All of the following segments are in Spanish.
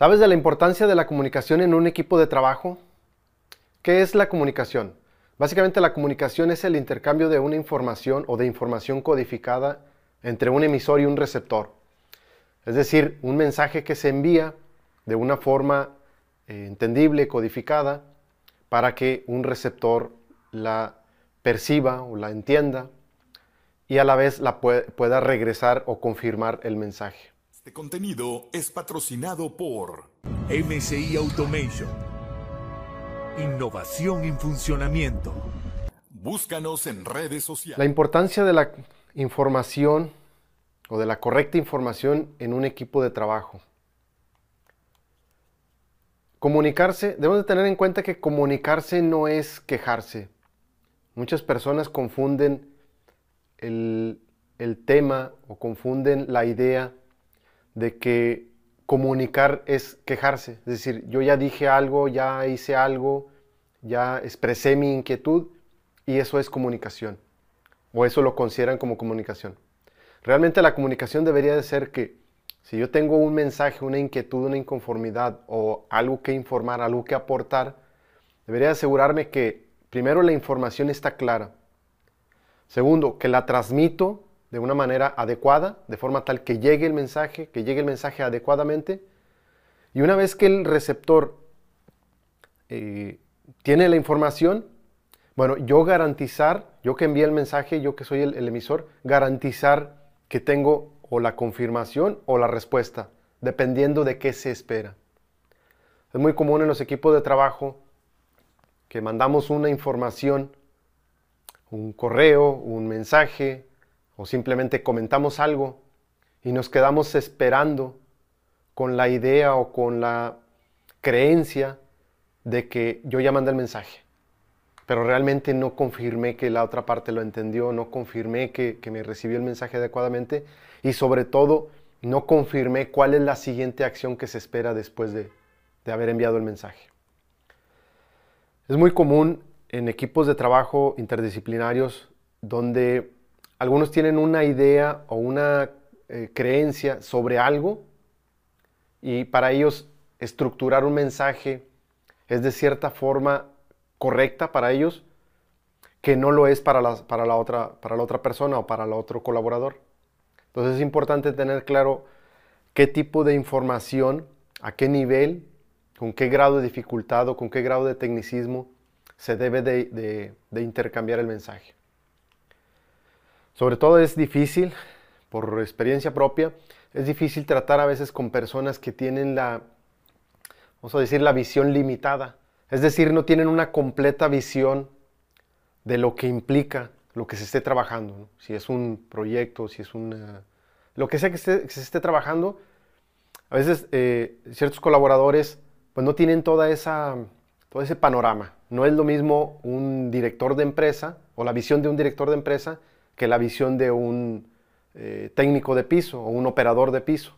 ¿Sabes de la importancia de la comunicación en un equipo de trabajo? ¿Qué es la comunicación? Básicamente la comunicación es el intercambio de una información o de información codificada entre un emisor y un receptor. Es decir, un mensaje que se envía de una forma eh, entendible, codificada, para que un receptor la perciba o la entienda y a la vez la pueda regresar o confirmar el mensaje. Este contenido es patrocinado por MCI Automation. Innovación en funcionamiento. Búscanos en redes sociales. La importancia de la información o de la correcta información en un equipo de trabajo. Comunicarse, debemos de tener en cuenta que comunicarse no es quejarse. Muchas personas confunden el, el tema o confunden la idea de que comunicar es quejarse. Es decir, yo ya dije algo, ya hice algo, ya expresé mi inquietud y eso es comunicación. O eso lo consideran como comunicación. Realmente la comunicación debería de ser que si yo tengo un mensaje, una inquietud, una inconformidad o algo que informar, algo que aportar, debería asegurarme que primero la información está clara. Segundo, que la transmito de una manera adecuada, de forma tal que llegue el mensaje, que llegue el mensaje adecuadamente. Y una vez que el receptor eh, tiene la información, bueno, yo garantizar, yo que envíe el mensaje, yo que soy el, emisor, garantizar que tengo o la confirmación o la respuesta, dependiendo de qué se espera. Es muy común en los equipos de trabajo que mandamos una información, un correo, un mensaje, o simplemente comentamos algo y nos quedamos esperando con la idea o con la creencia de que yo ya mandé el mensaje, pero realmente no confirmé que la otra parte lo entendió, no confirmé que, me recibió el mensaje adecuadamente y sobre todo no confirmé cuál es la siguiente acción que se espera después de, de haber enviado el mensaje. Es muy común en equipos de trabajo interdisciplinarios donde algunos tienen una idea o una eh, creencia sobre algo y para ellos estructurar un mensaje es de cierta forma correcta para ellos que no lo es para la, para la, otra, para la otra persona o para el otro colaborador. Entonces es importante tener claro qué tipo de información, a qué nivel, con qué grado de dificultad o con qué grado de tecnicismo se debe de intercambiar el mensaje. Sobre todo es difícil, por experiencia propia, es difícil tratar a veces con personas que tienen la, vamos a decir, la visión limitada. Es decir, no tienen una completa visión de lo que implica lo que se esté trabajando. Si es un proyecto, si es una... Lo que sea que, se esté trabajando, a veces eh, ciertos colaboradores pues no tienen toda esa, todo ese panorama. No es lo mismo un director de empresa o la visión de un director de empresa que la visión de un eh, técnico de piso o un operador de piso,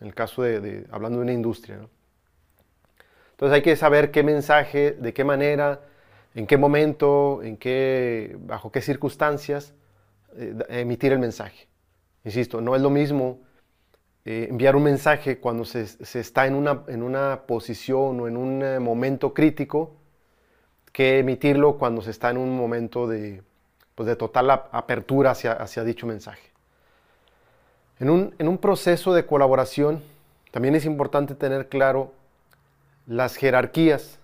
en el caso de, hablando de una industria. Entonces hay que saber qué mensaje, de qué manera, en qué momento, bajo qué circunstancias eh, emitir el mensaje. Insisto, no es lo mismo eh, enviar un mensaje cuando se, está en una, en una, posición o en un momento crítico que emitirlo cuando se está en un momento de, pues de total apertura hacia, dicho mensaje. En un, en un proceso de colaboración también es importante tener claro las jerarquías,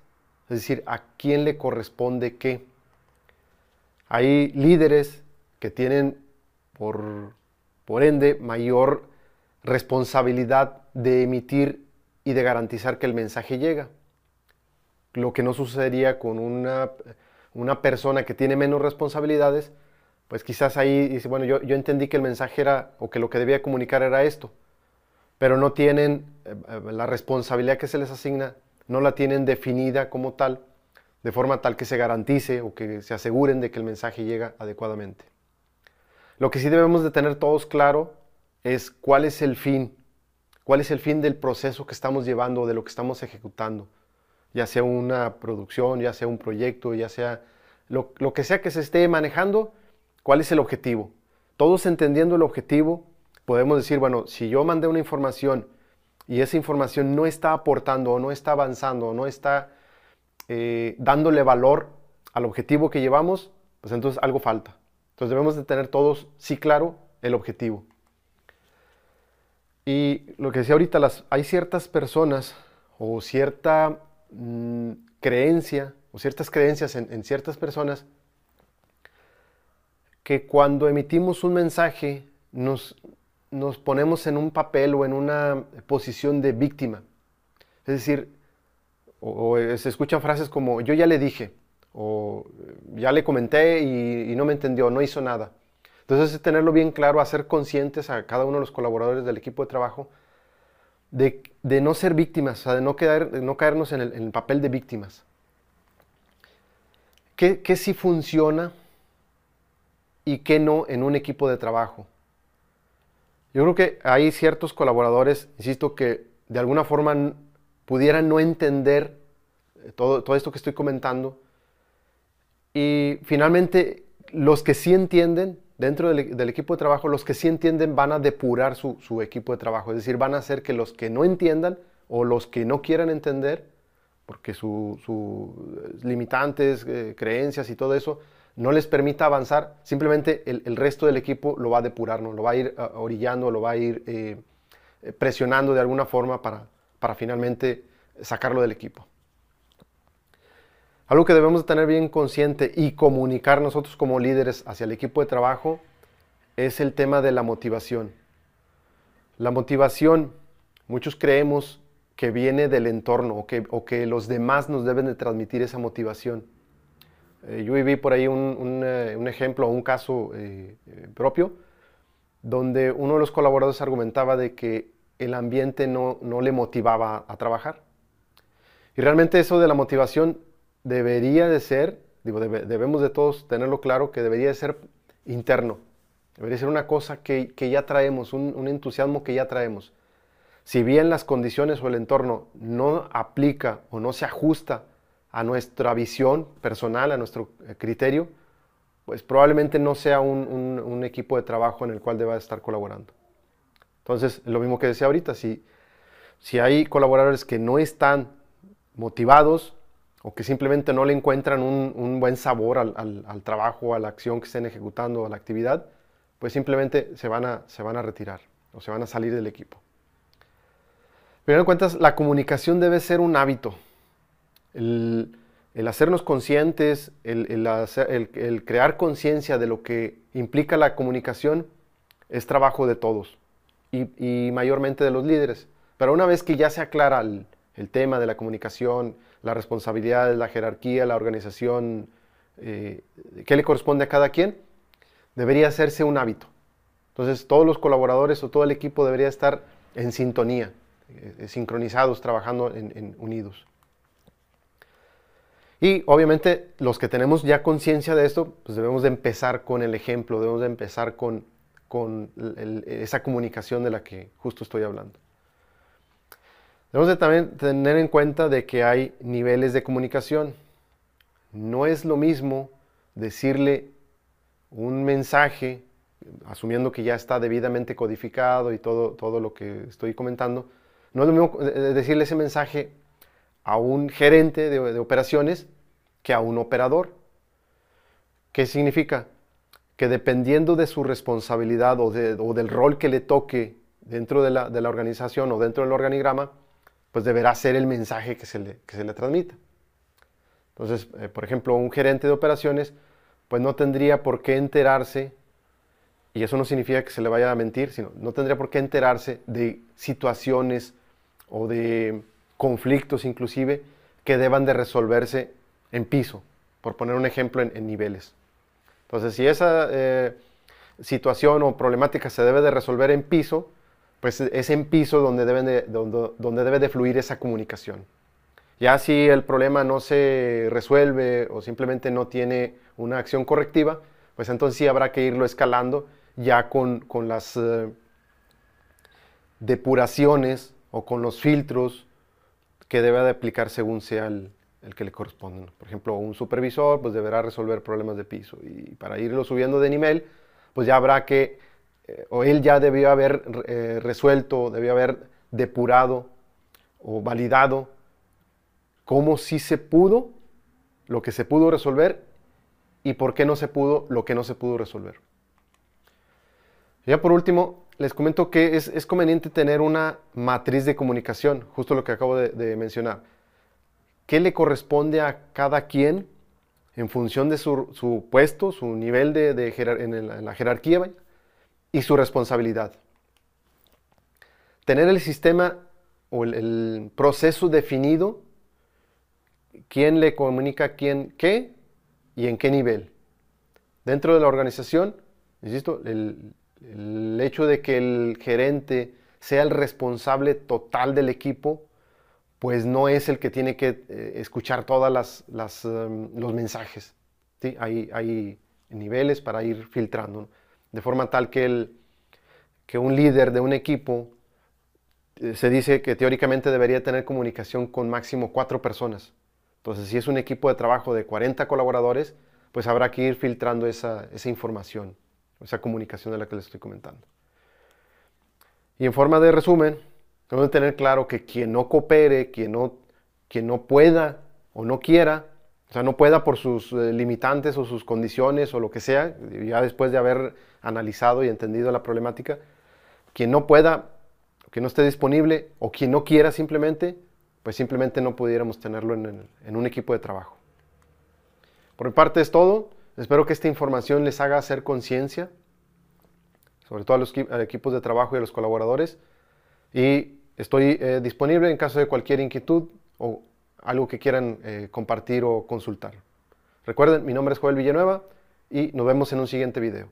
es decir, a quién le corresponde qué. Hay líderes que tienen, por, por ende, mayor responsabilidad de emitir y de garantizar que el mensaje llega. Lo que no sucedería con una una persona que tiene menos responsabilidades, pues quizás ahí dice, bueno, yo, yo entendí que el mensaje era, o que lo que debía comunicar era esto, pero no tienen eh, la responsabilidad que se les asigna, no la tienen definida como tal, de forma tal que se garantice o que se aseguren de que el mensaje llega adecuadamente. Lo que sí debemos de tener todos claro es cuál es el fin, cuál es el fin del proceso que estamos llevando, de lo que estamos ejecutando ya sea una producción, ya sea un proyecto, ya sea lo, que sea que se esté manejando, cuál es el objetivo. Todos entendiendo el objetivo, podemos decir, bueno, si yo mandé una información y esa información no está aportando o no está avanzando o no está eh, dándole valor al objetivo que llevamos, pues entonces algo falta. Entonces debemos de tener todos, sí claro, el objetivo. Y lo que decía ahorita, las, hay ciertas personas o cierta mm, creencia o ciertas creencias en, ciertas personas que cuando emitimos un mensaje nos, nos ponemos en un papel o en una posición de víctima. Es decir, o, se escuchan frases como yo ya le dije, o ya le comenté y, no me entendió, no hizo nada. Entonces, es tenerlo bien claro, hacer conscientes a cada uno de los colaboradores del equipo de trabajo de, no ser víctimas, o sea, de no, caernos en el, papel de víctimas. ¿Qué, ¿Qué sí funciona y qué no en un equipo de trabajo? Yo creo que hay ciertos colaboradores, insisto, que de alguna forma pudieran no entender eh, todo, todo esto que estoy comentando. Y finalmente, los que sí entienden, dentro del, equipo de trabajo, los que sí entienden van a depurar su, equipo de trabajo. Es decir, van a hacer que los que no entiendan o los que no quieran entender, porque sus limitantes, eh, creencias y todo eso, no les permita avanzar, simplemente el, resto del equipo lo va a depurar, ¿no? lo va a ir ah, orillando, lo va a ir eh, presionando de alguna forma para finalmente sacarlo del equipo. Algo que debemos tener bien consciente y comunicar nosotros como líderes hacia el equipo de trabajo es el tema de la motivación. La motivación, muchos creemos que viene del entorno o que, los demás nos deben de transmitir esa motivación. Eh, yo viví por ahí un, eh, ejemplo, un caso eh, propio, donde uno de los colaboradores argumentaba de que el ambiente no, le motivaba a trabajar. Y realmente eso de la motivación debería de ser, debemos de todos tenerlo claro, que debería de ser interno. Debería ser una cosa que, ya traemos, un, un, entusiasmo que ya traemos. Si bien las condiciones o el entorno no aplica o no se ajusta a nuestra visión personal, a nuestro eh, criterio, pues probablemente no sea un, equipo de trabajo en el cual deba estar colaborando. Entonces, lo mismo que decía ahorita, si, si hay colaboradores que no están motivados o que simplemente no le encuentran un, buen sabor al, trabajo, a la acción que estén ejecutando, a la actividad, pues simplemente se van a, se van a retirar o se van a salir del equipo. Pero en cuentas, la comunicación debe ser un hábito, el, hacernos conscientes, el, crear conciencia de lo que implica la comunicación es trabajo de todos y, mayormente de los líderes. Pero una vez que ya se aclara el, tema de la comunicación, la responsabilidad, la jerarquía, la organización, eh, qué le corresponde a cada quien, debería hacerse un hábito. Entonces todos los colaboradores o todo el equipo debería estar en sintonía, eh, sincronizados, trabajando en, unidos. Y obviamente los que tenemos ya conciencia de esto, pues debemos de empezar con el ejemplo, debemos de empezar con, esa comunicación de la que justo estoy hablando. Debemos de también tener en cuenta de que hay niveles de comunicación. No es lo mismo decirle un mensaje, asumiendo que ya está debidamente codificado y todo, todo lo que estoy comentando, no es lo mismo decirle ese mensaje a un gerente de, operaciones que a un operador. ¿Qué significa? Que dependiendo de su responsabilidad o, del rol que le toque dentro de la, organización o dentro del organigrama, pues deberá ser el mensaje que se le, que se le transmita. Entonces, eh, por ejemplo, un gerente de operaciones, pues no tendría por qué enterarse, y eso no significa que se le vaya a mentir, sino no tendría por qué enterarse de situaciones o de conflictos inclusive que deban de resolverse en piso, por poner un ejemplo en, niveles. Entonces, si esa eh, situación o problemática se debe de resolver en piso, pues es en piso donde, deben de, donde, donde debe de fluir esa comunicación. Ya si el problema no se resuelve o simplemente no tiene una acción correctiva, pues entonces sí habrá que irlo escalando ya con, con las eh, depuraciones o con los filtros que debe de aplicar según sea el, que le corresponde. Por ejemplo, un supervisor pues deberá resolver problemas de piso y para irlo subiendo de nivel, pues ya habrá que, o él ya debió haber eh, resuelto, debió haber depurado o validado cómo sí se pudo, lo que se pudo resolver y por qué no se pudo lo que no se pudo resolver. Ya por último, les comento que es, conveniente tener una matriz de comunicación, justo lo que acabo de, mencionar. ¿Qué le corresponde a cada quien en función de su, puesto, su nivel de, en, la jerarquía y su responsabilidad? Tener el sistema o el proceso definido quién le comunica a quién qué y en qué nivel. Dentro de la organización, insisto, el, hecho de que el gerente sea el responsable total del equipo, pues no es el que tiene que eh, escuchar todos las, um, los mensajes. Hay, hay, niveles para ir filtrando, de forma tal que, el, que un líder de un equipo eh, se dice que teóricamente debería tener comunicación con máximo cuatro personas. Entonces, si es un equipo de trabajo de 40 colaboradores, pues habrá que ir filtrando esa, información, esa comunicación de la que les estoy comentando. Y en forma de resumen, tenemos que tener claro que quien no coopere, quien no, quien no pueda o no quiera, sea, no pueda por sus eh, limitantes o sus condiciones o lo que sea, ya después de haber analizado y entendido la problemática, quien no pueda, que no esté disponible o quien no quiera simplemente, pues simplemente no pudiéramos tenerlo en, un equipo de trabajo. Por mi parte es todo. Espero que esta información les haga hacer conciencia, sobre todo a los equipos de trabajo y a los colaboradores. Y estoy eh, disponible en caso de cualquier inquietud o algo que quieran eh, compartir o consultar. Recuerden, mi nombre es Joel Villanueva y nos vemos en un siguiente video.